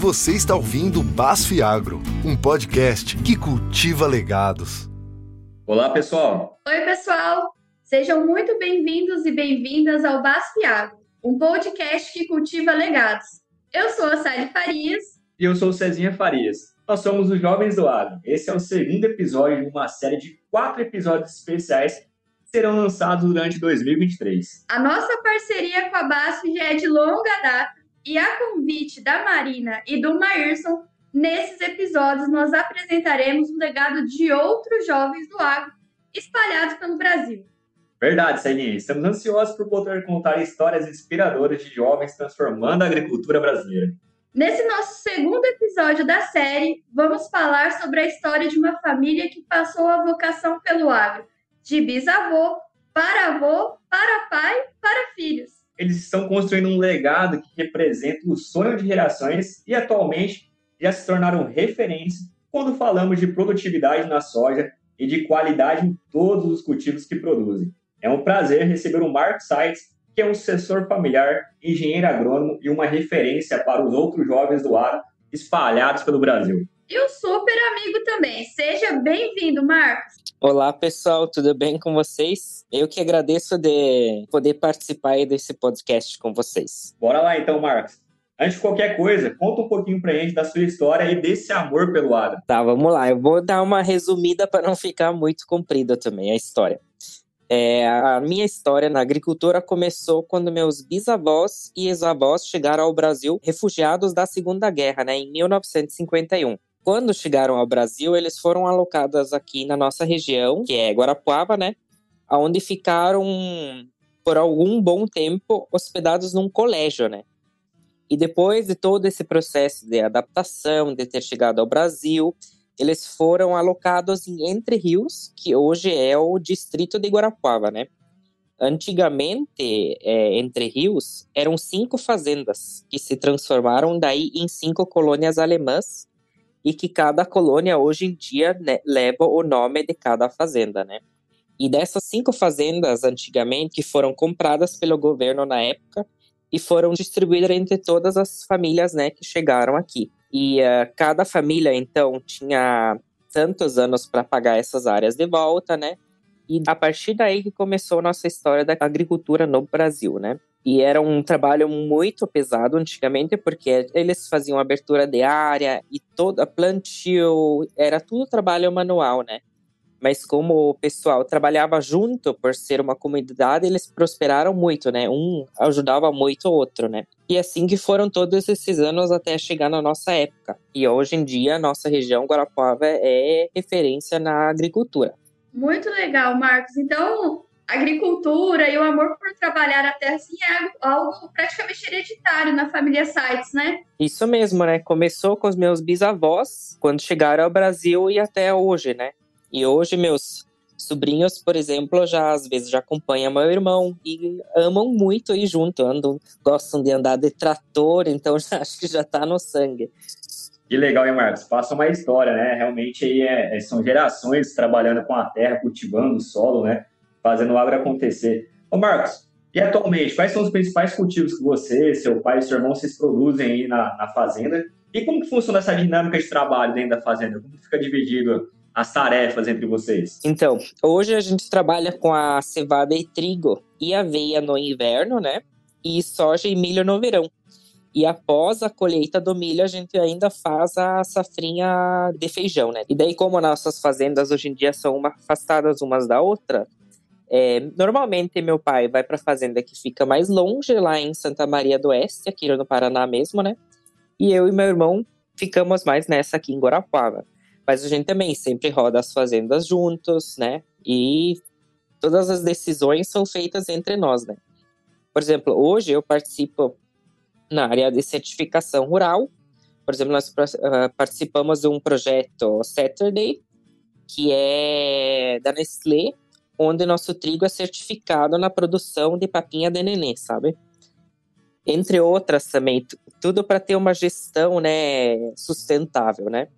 Você está ouvindo Basf Agro, um podcast que cultiva legados. Olá, pessoal. Oi, pessoal. Sejam muito bem-vindos e bem-vindas ao Basf Agro, um podcast que cultiva legados. Eu sou a Sally Farias. E eu sou o Cezinha Farias. Nós somos os Jovens do Agro. Esse é o segundo episódio de uma série de quatro episódios especiais que serão lançados durante 2023. A nossa parceria com a BASF já é de longa data e a convite da Marina e do Maírson, nesses episódios nós apresentaremos o legado de outros jovens do agro espalhados pelo Brasil. Verdade, Celinha. Estamos ansiosos por poder contar histórias inspiradoras de jovens transformando a agricultura brasileira. Nesse nosso segundo episódio da série, vamos falar sobre a história de uma família que passou a vocação pelo agro, de bisavô para avô, para pai, para filhos eles estão construindo um legado que representa o sonho de gerações e atualmente já se tornaram referência quando falamos de produtividade na soja e de qualidade em todos os cultivos que produzem. É um prazer receber o Mark Sites, que é um sucessor familiar, engenheiro agrônomo e uma referência para os outros jovens do ar espalhados pelo Brasil. E o super amigo também. Seja bem-vindo, Marcos. Olá, pessoal, tudo bem com vocês? Eu que agradeço de poder participar desse podcast com vocês. Bora lá então, Marcos. Antes de qualquer coisa, conta um pouquinho pra gente da sua história e desse amor pelo agro. Tá, vamos lá. Eu vou dar uma resumida para não ficar muito comprida também a história. É, a minha história na agricultura começou quando meus bisavós e ex-avós chegaram ao Brasil refugiados da Segunda Guerra, né, em 1951. Quando chegaram ao Brasil, eles foram alocados aqui na nossa região, que é Guarapuava, né? Onde ficaram por algum bom tempo hospedados num colégio, né? E depois de todo esse processo de adaptação, de ter chegado ao Brasil, eles foram alocados em Entre Rios, que hoje é o distrito de Guarapuava, né? Antigamente, é, Entre Rios eram cinco fazendas que se transformaram daí em cinco colônias alemãs e que cada colônia hoje em dia né, leva o nome de cada fazenda, né? E dessas cinco fazendas antigamente que foram compradas pelo governo na época e foram distribuídas entre todas as famílias, né, que chegaram aqui. E uh, cada família então tinha tantos anos para pagar essas áreas de volta, né? E a partir daí que começou a nossa história da agricultura no Brasil, né? E era um trabalho muito pesado antigamente, porque eles faziam abertura de área e toda plantio, era tudo trabalho manual, né? Mas como o pessoal trabalhava junto por ser uma comunidade, eles prosperaram muito, né? Um ajudava muito o outro, né? E assim que foram todos esses anos até chegar na nossa época. E hoje em dia, nossa região Guarapuava é referência na agricultura. Muito legal, Marcos. Então, agricultura e o amor por trabalhar a terra assim, é algo praticamente hereditário na família Sites, né? Isso mesmo, né? Começou com os meus bisavós, quando chegaram ao Brasil e até hoje, né? E hoje meus sobrinhos, por exemplo, já às vezes já acompanham meu irmão e amam muito ir junto, andam, gostam de andar de trator, então já, acho que já tá no sangue. Que legal, hein, Marcos? Passa uma história, né? Realmente aí é, é, são gerações trabalhando com a terra, cultivando o solo, né? Fazendo o agro acontecer. Ô, Marcos, e atualmente, quais são os principais cultivos que você, seu pai e seu irmão vocês produzem aí na, na fazenda? E como que funciona essa dinâmica de trabalho dentro da fazenda? Como fica dividido as tarefas entre vocês? Então, hoje a gente trabalha com a cevada e trigo e aveia no inverno, né? E soja e milho no verão. E após a colheita do milho, a gente ainda faz a safrinha de feijão, né? E daí, como nossas fazendas hoje em dia são afastadas umas da outra, é, normalmente meu pai vai para a fazenda que fica mais longe, lá em Santa Maria do Oeste, aqui no Paraná mesmo, né? E eu e meu irmão ficamos mais nessa aqui em Guarapuava. Mas a gente também sempre roda as fazendas juntos, né? E todas as decisões são feitas entre nós, né? Por exemplo, hoje eu participo na área de certificação rural. Por exemplo, nós uh, participamos de um projeto Saturday, que é da Nestlé, onde nosso trigo é certificado na produção de papinha de neném, sabe? Entre outras também, tudo para ter uma gestão, né, sustentável, né?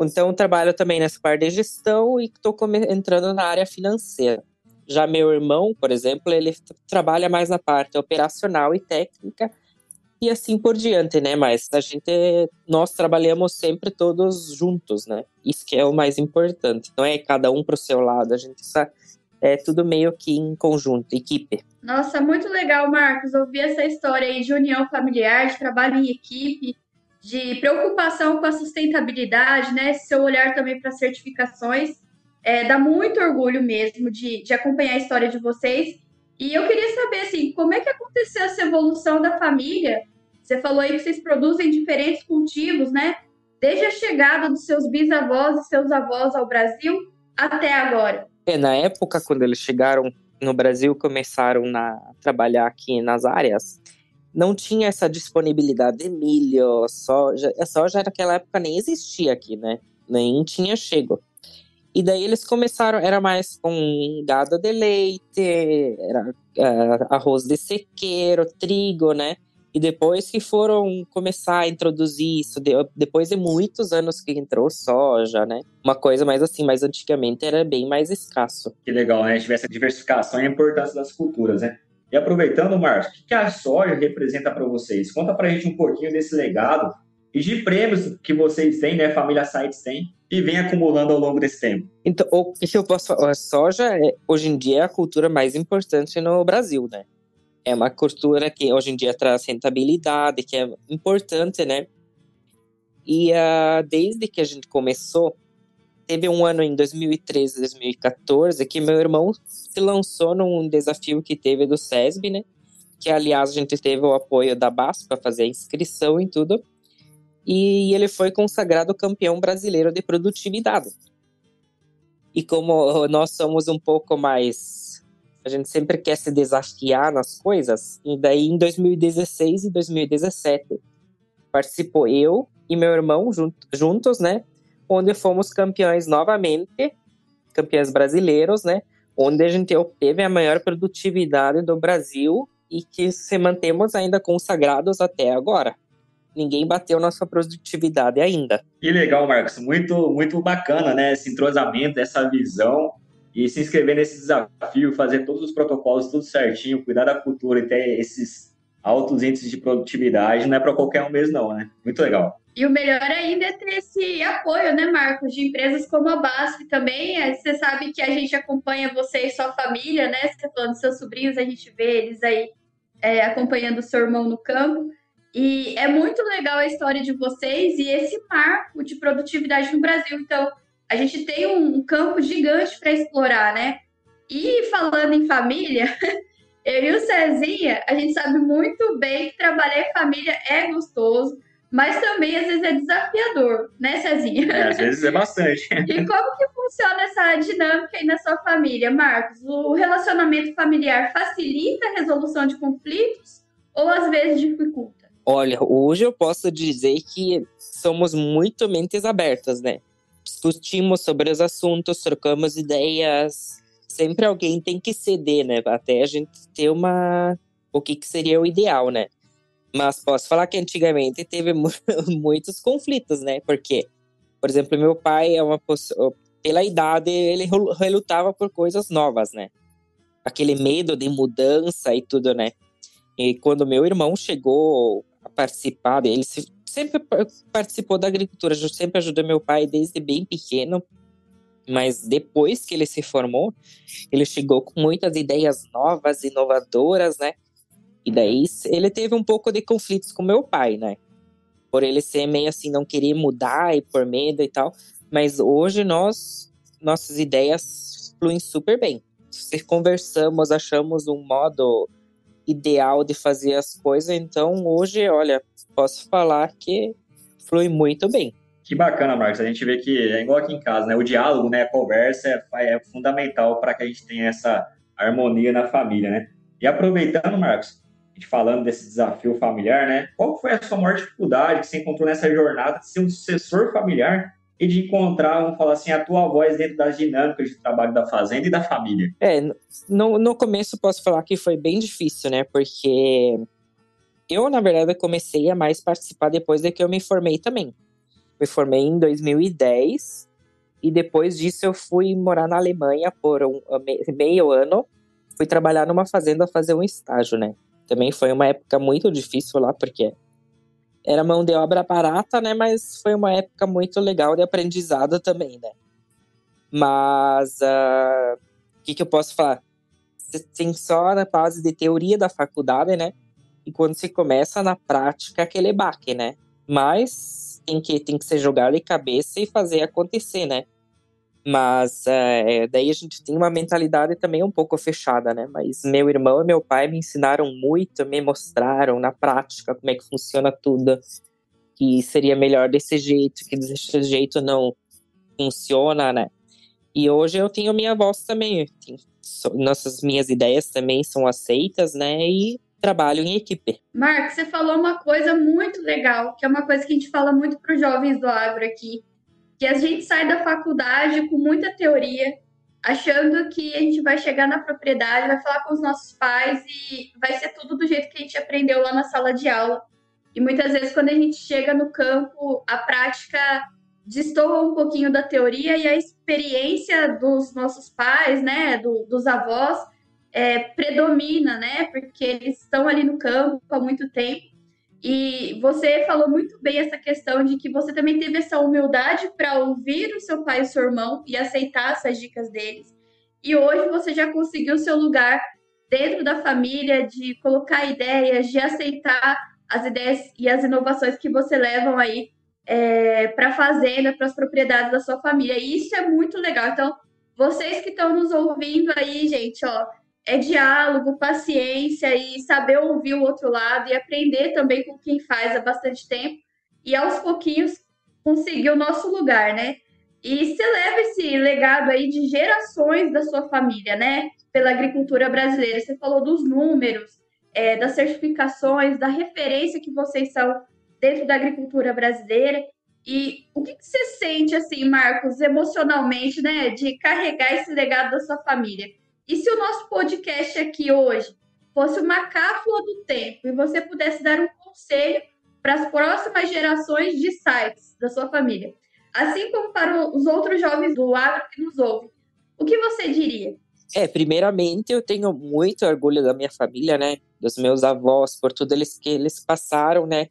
Então, trabalho também nessa parte de gestão e estou entrando na área financeira. Já meu irmão, por exemplo, ele trabalha mais na parte operacional e técnica, e assim por diante, né? Mas a gente, nós trabalhamos sempre todos juntos, né? Isso que é o mais importante. Não é cada um para o seu lado, a gente está é tudo meio que em conjunto, equipe. Nossa, muito legal, Marcos, ouvir essa história aí de união familiar, de trabalho em equipe, de preocupação com a sustentabilidade, né? Seu olhar também para certificações. É, dá muito orgulho mesmo de, de acompanhar a história de vocês. E eu queria saber, assim, como é que aconteceu essa evolução da família? Você falou aí que vocês produzem diferentes cultivos, né? Desde a chegada dos seus bisavós e seus avós ao Brasil até agora. É, na época, quando eles chegaram no Brasil, começaram a trabalhar aqui nas áreas, não tinha essa disponibilidade de milho, soja. A soja naquela época nem existia aqui, né? Nem tinha chego. E daí eles começaram, era mais com gado de leite, era uh, arroz de sequeiro, trigo, né? E depois que foram começar a introduzir isso, depois de muitos anos que entrou soja, né? Uma coisa mais assim, mas antigamente era bem mais escasso. Que legal, né? A diversificação e a importância das culturas, né? E aproveitando, Márcio, o que a soja representa para vocês? Conta para a gente um pouquinho desse legado e de prêmios que vocês têm, né? Família Sites tem e vem acumulando ao longo desse tempo? Então, o que eu posso falar? A soja, é, hoje em dia, é a cultura mais importante no Brasil, né? É uma cultura que hoje em dia traz rentabilidade, que é importante, né? E uh, desde que a gente começou, teve um ano em 2013, 2014, que meu irmão se lançou num desafio que teve do SESB, né? Que, aliás, a gente teve o apoio da BAS para fazer a inscrição e tudo e ele foi consagrado campeão brasileiro de produtividade. E como nós somos um pouco mais. A gente sempre quer se desafiar nas coisas, e daí em 2016 e 2017 participou eu e meu irmão juntos, né? Onde fomos campeões novamente, campeões brasileiros, né? Onde a gente obteve a maior produtividade do Brasil e que se mantemos ainda consagrados até agora ninguém bateu nossa produtividade ainda. Que legal, Marcos. Muito, muito bacana, né? Esse entrosamento, essa visão e se inscrever nesse desafio, fazer todos os protocolos tudo certinho, cuidar da cultura e ter esses altos índices de produtividade, não é para qualquer um mesmo, não, né? Muito legal. E o melhor ainda é ter esse apoio, né, Marcos, de empresas como a BASF também. É, você sabe que a gente acompanha você e sua família, né? Você falando dos seus sobrinhos, a gente vê eles aí é, acompanhando o seu irmão no campo. E é muito legal a história de vocês e esse marco de produtividade no Brasil. Então, a gente tem um campo gigante para explorar, né? E falando em família, eu e o Cezinha, a gente sabe muito bem que trabalhar em família é gostoso, mas também às vezes é desafiador, né, Cezinha? É, às vezes é bastante. e como que funciona essa dinâmica aí na sua família, Marcos? O relacionamento familiar facilita a resolução de conflitos ou às vezes dificulta? Olha, hoje eu posso dizer que somos muito mentes abertas, né? Discutimos sobre os assuntos, trocamos ideias. Sempre alguém tem que ceder, né? Até a gente ter uma. O que, que seria o ideal, né? Mas posso falar que antigamente teve muitos conflitos, né? Porque, por exemplo, meu pai é uma pela idade ele relutava por coisas novas, né? Aquele medo de mudança e tudo, né? E quando meu irmão chegou participar, ele sempre participou da agricultura, eu sempre ajudei meu pai desde bem pequeno, mas depois que ele se formou, ele chegou com muitas ideias novas, inovadoras, né? E daí ele teve um pouco de conflitos com meu pai, né? Por ele ser meio assim, não querer mudar e por medo e tal. Mas hoje nós, nossas ideias fluem super bem. Se conversamos, achamos um modo ideal de fazer as coisas. Então, hoje, olha, posso falar que flui muito bem. Que bacana, Marcos. A gente vê que é igual aqui em casa, né? O diálogo, né? A conversa é, é fundamental para que a gente tenha essa harmonia na família, né? E aproveitando, Marcos, a gente falando desse desafio familiar, né? Qual foi a sua maior dificuldade que você encontrou nessa jornada de ser um sucessor familiar e de encontrar, vamos falar assim, a tua voz dentro das dinâmicas de trabalho da fazenda e da família? É, no, no começo posso falar que foi bem difícil, né? Porque eu, na verdade, comecei a mais participar depois de que eu me formei também. Me formei em 2010 e depois disso eu fui morar na Alemanha por um meio ano. Fui trabalhar numa fazenda fazer um estágio, né? Também foi uma época muito difícil lá, porque era mão de obra barata, né? Mas foi uma época muito legal de aprendizado também, né? Mas ah, o uh, que, que eu posso falar? Você tem só na base de teoria da faculdade, né? E quando se começa na prática, aquele baque, né? Mas tem que, tem que ser jogar de cabeça e fazer acontecer, né? Mas é, daí a gente tem uma mentalidade também um pouco fechada, né? Mas meu irmão e meu pai me ensinaram muito, me mostraram na prática como é que funciona tudo, que seria melhor desse jeito, que desse jeito não funciona, né? E hoje eu tenho minha voz também, nossas minhas ideias também são aceitas, né? E trabalho em equipe. Marcos, você falou uma coisa muito legal, que é uma coisa que a gente fala muito para os jovens do agro aqui, que a gente sai da faculdade com muita teoria, achando que a gente vai chegar na propriedade, vai falar com os nossos pais e vai ser tudo do jeito que a gente aprendeu lá na sala de aula. E muitas vezes, quando a gente chega no campo, a prática destoa um pouquinho da teoria e a experiência dos nossos pais, né, do, dos avós, é, predomina, né, porque eles estão ali no campo há muito tempo e você falou muito bem essa questão de que você também teve essa humildade para ouvir o seu pai e o seu irmão e aceitar essas dicas deles. E hoje você já conseguiu seu lugar dentro da família, de colocar ideias, de aceitar as ideias e as inovações que você levam aí é, para a fazenda, para as propriedades da sua família. E isso é muito legal. Então, vocês que estão nos ouvindo aí, gente, ó, é diálogo, paciência e saber ouvir o outro lado e aprender também com quem faz há bastante tempo e aos pouquinhos conseguir o nosso lugar, né? E se leva esse legado aí de gerações da sua família, né? Pela agricultura brasileira. Você falou dos números, é, das certificações, da referência que vocês são dentro da agricultura brasileira. E o que, que você sente, assim, Marcos, emocionalmente, né, de carregar esse legado da sua família? E se o nosso podcast aqui hoje fosse uma cápsula do tempo e você pudesse dar um conselho para as próximas gerações de sites da sua família, assim como para os outros jovens do agro que nos ouvem, o que você diria? É, primeiramente eu tenho muito orgulho da minha família, né? Dos meus avós, por tudo eles que eles passaram, né?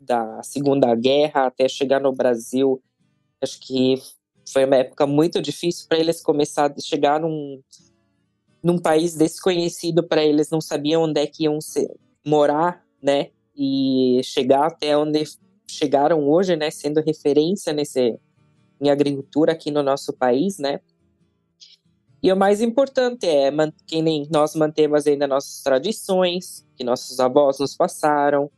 Da Segunda Guerra até chegar no Brasil. Acho que foi uma época muito difícil para eles começar a chegar num, num país desconhecido para eles, não sabiam onde é que iam ser, morar, né? E chegar até onde chegaram hoje, né? Sendo referência nesse, em agricultura aqui no nosso país, né? E o mais importante é que nem nós mantemos ainda nossas tradições, que nossos avós nos passaram.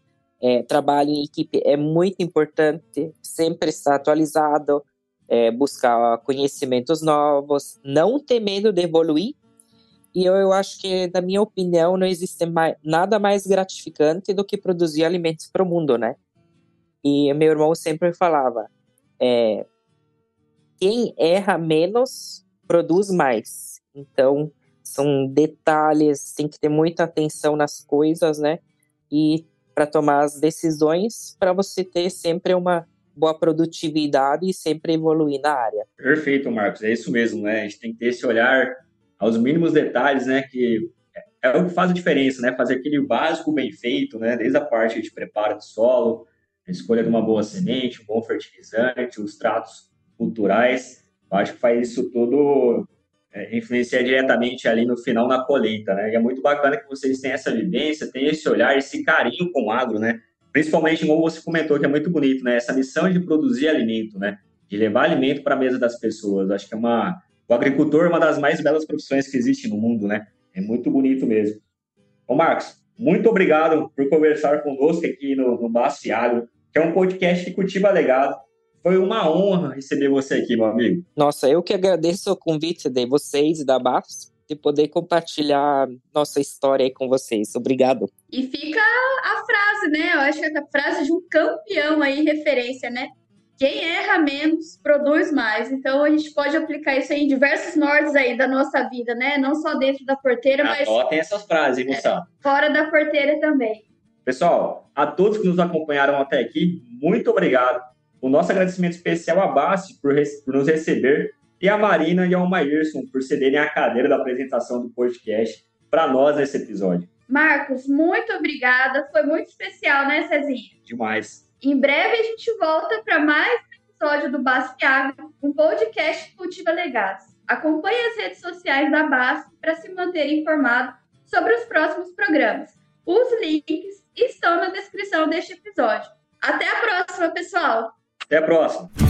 É, trabalho em equipe é muito importante, sempre estar atualizado, é, buscar conhecimentos novos, não ter medo de evoluir, e eu, eu acho que, na minha opinião, não existe mais, nada mais gratificante do que produzir alimentos para o mundo, né? E meu irmão sempre falava: é, quem erra menos produz mais. Então, são detalhes, tem que ter muita atenção nas coisas, né? E para tomar as decisões, para você ter sempre uma boa produtividade e sempre evoluir na área. Perfeito, Marcos. É isso mesmo, né? A gente tem que ter esse olhar aos mínimos detalhes, né, que é o que faz a diferença, né, fazer aquele básico bem feito, né, desde a parte de preparo do solo, a escolha de uma boa semente, um bom fertilizante, os tratos culturais, eu acho que faz isso tudo é, influenciar diretamente ali no final na colheita, né, e é muito bacana que vocês tenham essa vivência, tenham esse olhar, esse carinho com o agro, né, principalmente como você comentou, que é muito bonito, né, essa missão de produzir alimento, né, de levar alimento para a mesa das pessoas, acho que é uma o agricultor é uma das mais belas profissões que existe no mundo, né? É muito bonito mesmo. Ô Marcos, muito obrigado por conversar conosco aqui no, no Agro, que é um podcast que cultiva legado. Foi uma honra receber você aqui, meu amigo. Nossa, eu que agradeço o convite de vocês e da BAFS de poder compartilhar nossa história aí com vocês. Obrigado. E fica a frase, né? Eu acho que é a frase de um campeão aí, referência, né? Quem erra menos produz mais. Então a gente pode aplicar isso em diversos nortes aí da nossa vida, né? Não só dentro da porteira, mas. Anotem essas frases, moçada. É, fora da porteira também. Pessoal, a todos que nos acompanharam até aqui, muito obrigado. O nosso agradecimento especial à Bassi por, por nos receber e a Marina e ao Maírson por cederem a cadeira da apresentação do podcast para nós nesse episódio. Marcos, muito obrigada. Foi muito especial, né, Cezinha? Demais. Em breve a gente volta para mais um episódio do BASF Agro, um podcast Cultiva Legados. Acompanhe as redes sociais da BASF para se manter informado sobre os próximos programas. Os links estão na descrição deste episódio. Até a próxima, pessoal! Até a próxima!